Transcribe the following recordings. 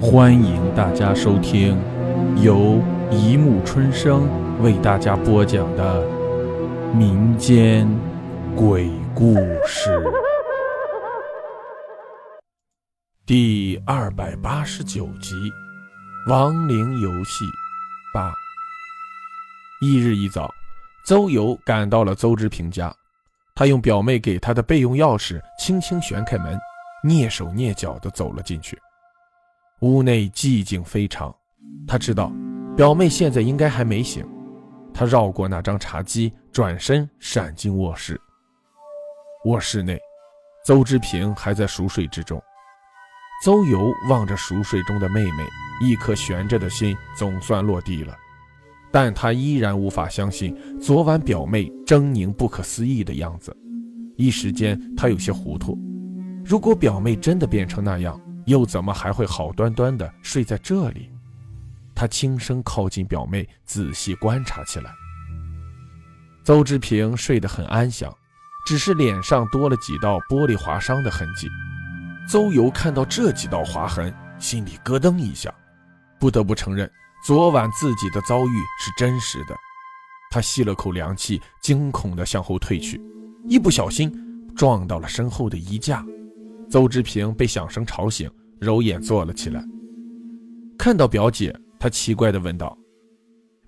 欢迎大家收听由一木春生为大家播讲的民间鬼故事第二百八十九集《亡灵游戏八》。翌日一早，邹游赶到了邹之平家，他用表妹给他的备用钥匙轻轻旋开门，蹑手蹑脚地走了进去。屋内寂静非常，他知道表妹现在应该还没醒。他绕过那张茶几，转身闪进卧室。卧室内，邹之平还在熟睡之中。邹游望着熟睡中的妹妹，一颗悬着的心总算落地了，但他依然无法相信昨晚表妹狰狞不可思议的样子。一时间，他有些糊涂。如果表妹真的变成那样，又怎么还会好端端的睡在这里？他轻声靠近表妹，仔细观察起来。邹志平睡得很安详，只是脸上多了几道玻璃划伤的痕迹。邹游看到这几道划痕，心里咯噔一下，不得不承认，昨晚自己的遭遇是真实的。他吸了口凉气，惊恐地向后退去，一不小心撞到了身后的衣架。邹之平被响声吵醒，揉眼坐了起来。看到表姐，他奇怪地问道：“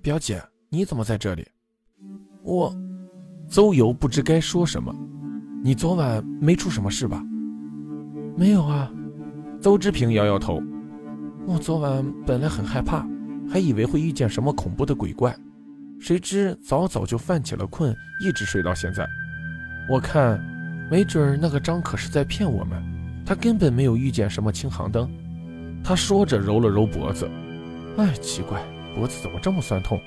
表姐，你怎么在这里？”我，邹游不知该说什么。你昨晚没出什么事吧？没有啊。邹之平摇摇头。我昨晚本来很害怕，还以为会遇见什么恐怖的鬼怪，谁知早早就犯起了困，一直睡到现在。我看，没准那个张可是在骗我们。他根本没有遇见什么青航灯，他说着揉了揉脖子，哎，奇怪，脖子怎么这么酸痛？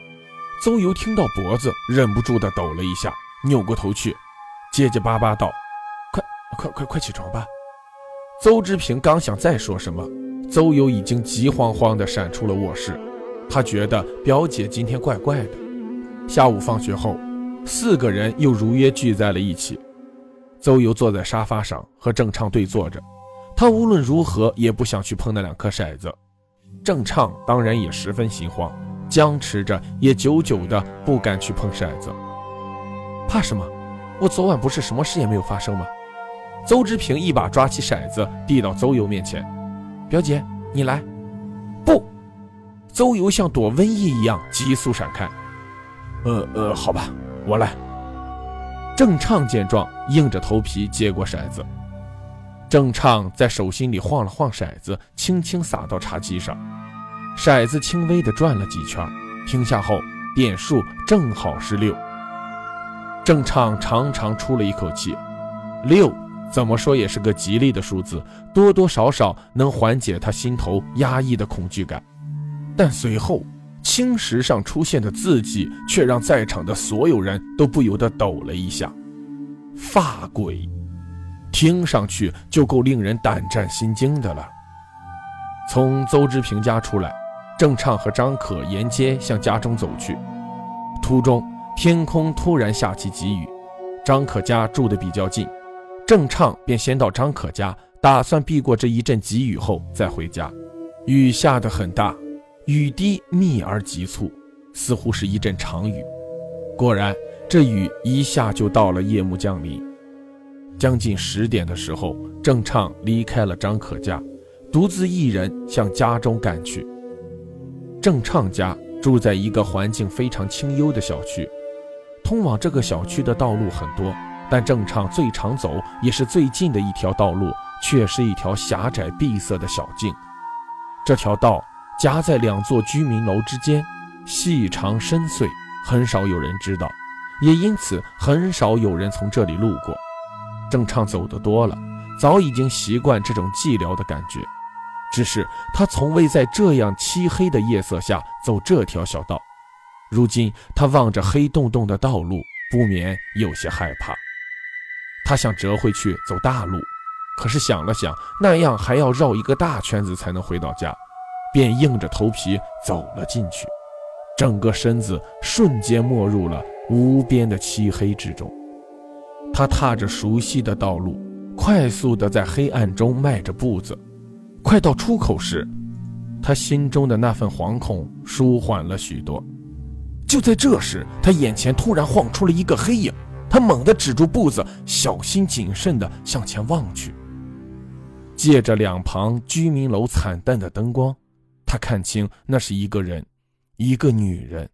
邹游听到脖子，忍不住的抖了一下，扭过头去，结结巴巴道：“快快快快起床吧！”邹之平刚想再说什么，邹游已经急慌慌的闪出了卧室。他觉得表姐今天怪怪的。下午放学后，四个人又如约聚在了一起。邹游坐在沙发上，和郑畅对坐着。他无论如何也不想去碰那两颗骰子，郑畅当然也十分心慌，僵持着也久久的不敢去碰骰子。怕什么？我昨晚不是什么事也没有发生吗？邹之平一把抓起骰子递到邹游面前：“表姐，你来。”不，邹游像躲瘟疫一样急速闪开。呃呃，好吧，我来。郑畅见状，硬着头皮接过骰子。郑畅在手心里晃了晃骰子，轻轻撒到茶几上，骰子轻微的转了几圈，停下后点数正好是六。郑畅长长出了一口气，六怎么说也是个吉利的数字，多多少少能缓解他心头压抑的恐惧感。但随后青石上出现的字迹，却让在场的所有人都不由得抖了一下，发鬼。听上去就够令人胆战心惊的了。从邹之平家出来，郑畅和张可沿街向家中走去。途中，天空突然下起急雨。张可家住的比较近，郑畅便先到张可家，打算避过这一阵急雨后再回家。雨下得很大，雨滴密而急促，似乎是一阵长雨。果然，这雨一下就到了夜幕降临。将近十点的时候，郑畅离开了张可家，独自一人向家中赶去。郑畅家住在一个环境非常清幽的小区，通往这个小区的道路很多，但郑畅最常走也是最近的一条道路，却是一条狭窄闭塞的小径。这条道夹在两座居民楼之间，细长深邃，很少有人知道，也因此很少有人从这里路过。郑畅走得多了，早已经习惯这种寂寥的感觉。只是他从未在这样漆黑的夜色下走这条小道。如今他望着黑洞洞的道路，不免有些害怕。他想折回去走大路，可是想了想，那样还要绕一个大圈子才能回到家，便硬着头皮走了进去。整个身子瞬间没入了无边的漆黑之中。他踏着熟悉的道路，快速地在黑暗中迈着步子。快到出口时，他心中的那份惶恐舒缓了许多。就在这时，他眼前突然晃出了一个黑影，他猛地止住步子，小心谨慎地向前望去。借着两旁居民楼惨淡的灯光，他看清那是一个人，一个女人。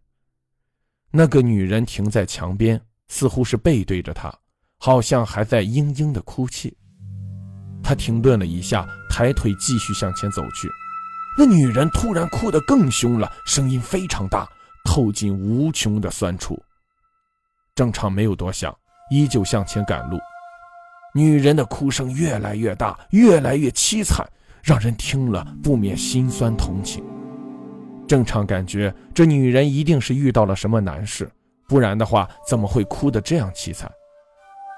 那个女人停在墙边，似乎是背对着他，好像还在嘤嘤的哭泣。他停顿了一下，抬腿继续向前走去。那女人突然哭得更凶了，声音非常大，透进无穷的酸楚。郑畅没有多想，依旧向前赶路。女人的哭声越来越大，越来越凄惨，让人听了不免心酸同情。郑畅感觉这女人一定是遇到了什么难事，不然的话怎么会哭得这样凄惨？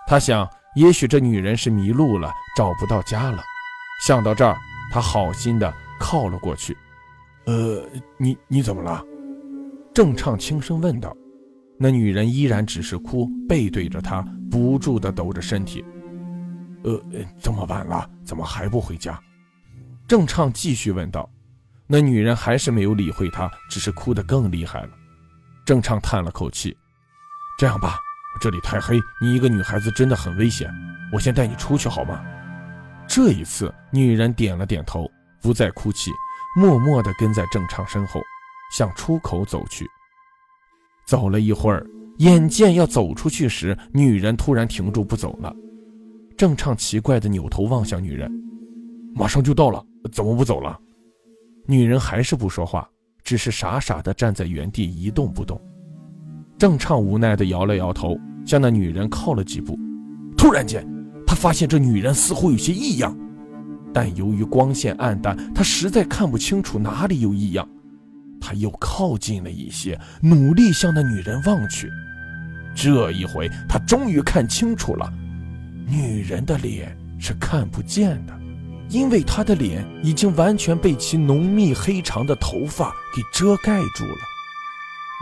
他想，也许这女人是迷路了，找不到家了。想到这儿，他好心的靠了过去。“呃，你你怎么了？”郑畅轻声问道。那女人依然只是哭，背对着他，不住的抖着身体。呃，这么晚了，怎么还不回家？郑畅继续问道。那女人还是没有理会他，只是哭得更厉害了。郑畅叹了口气：“这样吧，这里太黑，你一个女孩子真的很危险，我先带你出去好吗？”这一次，女人点了点头，不再哭泣，默默地跟在郑畅身后，向出口走去。走了一会儿，眼见要走出去时，女人突然停住不走了。郑畅奇怪地扭头望向女人：“马上就到了，怎么不走了？”女人还是不说话，只是傻傻地站在原地一动不动。郑畅无奈地摇了摇头，向那女人靠了几步。突然间，他发现这女人似乎有些异样，但由于光线暗淡，他实在看不清楚哪里有异样。他又靠近了一些，努力向那女人望去。这一回，他终于看清楚了，女人的脸是看不见的。因为他的脸已经完全被其浓密黑长的头发给遮盖住了，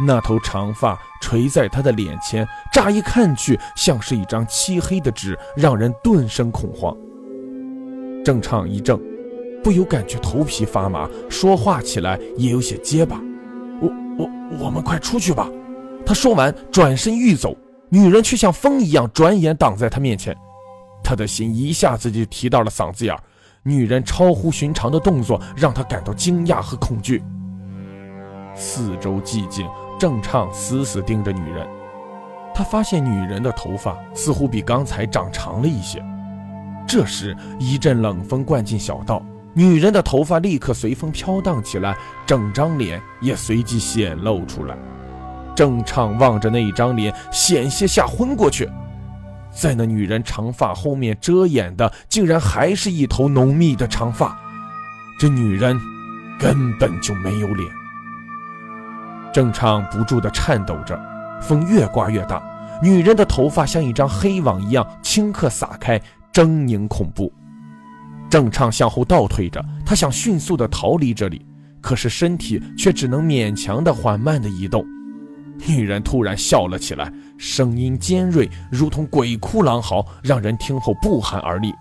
那头长发垂在他的脸前，乍一看去像是一张漆黑的纸，让人顿生恐慌。郑畅一怔，不由感觉头皮发麻，说话起来也有些结巴。我我我们快出去吧！他说完，转身欲走，女人却像风一样转眼挡在他面前，他的心一下子就提到了嗓子眼儿。女人超乎寻常的动作让他感到惊讶和恐惧。四周寂静，郑畅死死盯着女人。他发现女人的头发似乎比刚才长长了一些。这时，一阵冷风灌进小道，女人的头发立刻随风飘荡起来，整张脸也随即显露出来。郑畅望着那一张脸，险些吓昏过去。在那女人长发后面遮掩的，竟然还是一头浓密的长发。这女人根本就没有脸。郑畅不住地颤抖着，风越刮越大，女人的头发像一张黑网一样顷刻撒开，狰狞恐怖。郑畅向后倒退着，他想迅速地逃离这里，可是身体却只能勉强地缓慢地移动。女人突然笑了起来，声音尖锐，如同鬼哭狼嚎，让人听后不寒而栗。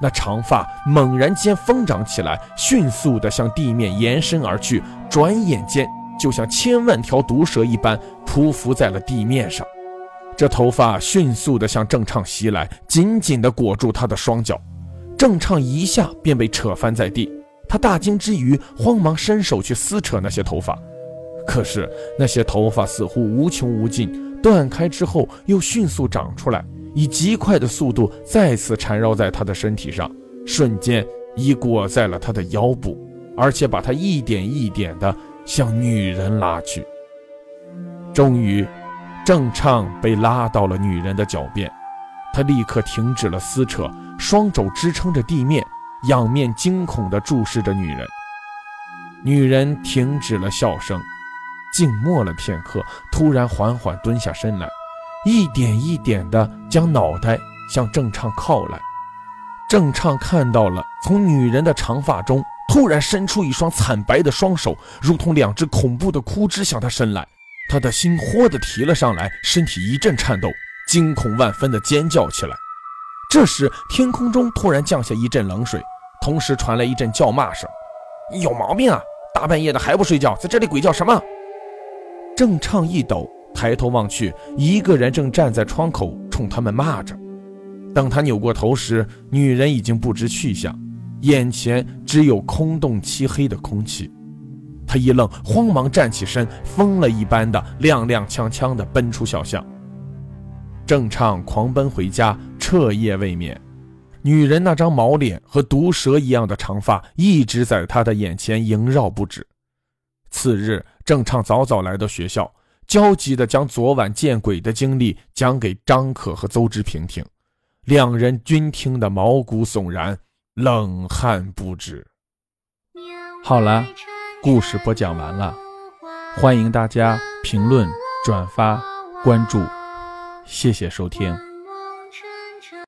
那长发猛然间疯长起来，迅速地向地面延伸而去，转眼间就像千万条毒蛇一般匍匐在了地面上。这头发迅速地向郑畅袭来，紧紧地裹住他的双脚。郑畅一下便被扯翻在地，他大惊之余，慌忙伸手去撕扯那些头发。可是那些头发似乎无穷无尽，断开之后又迅速长出来，以极快的速度再次缠绕在他的身体上，瞬间已裹在了他的腰部，而且把他一点一点地向女人拉去。终于，郑畅被拉到了女人的脚边，他立刻停止了撕扯，双肘支撑着地面，仰面惊恐地注视着女人。女人停止了笑声。静默了片刻，突然缓缓蹲下身来，一点一点地将脑袋向郑畅靠来。郑畅看到了，从女人的长发中突然伸出一双惨白的双手，如同两只恐怖的枯枝向他伸来。他的心豁地提了上来，身体一阵颤抖，惊恐万分地尖叫起来。这时，天空中突然降下一阵冷水，同时传来一阵叫骂声：“有毛病啊！大半夜的还不睡觉，在这里鬼叫什么？郑畅一抖，抬头望去，一个人正站在窗口冲他们骂着。等他扭过头时，女人已经不知去向，眼前只有空洞漆黑的空气。他一愣，慌忙站起身，疯了一般的踉踉跄跄地奔出小巷。郑畅狂奔回家，彻夜未眠。女人那张毛脸和毒蛇一样的长发一直在他的眼前萦绕不止。次日，郑畅早早来到学校，焦急地将昨晚见鬼的经历讲给张可和邹志平听，两人均听得毛骨悚然，冷汗不止。好了，故事播讲完了，欢迎大家评论、转发、关注，谢谢收听。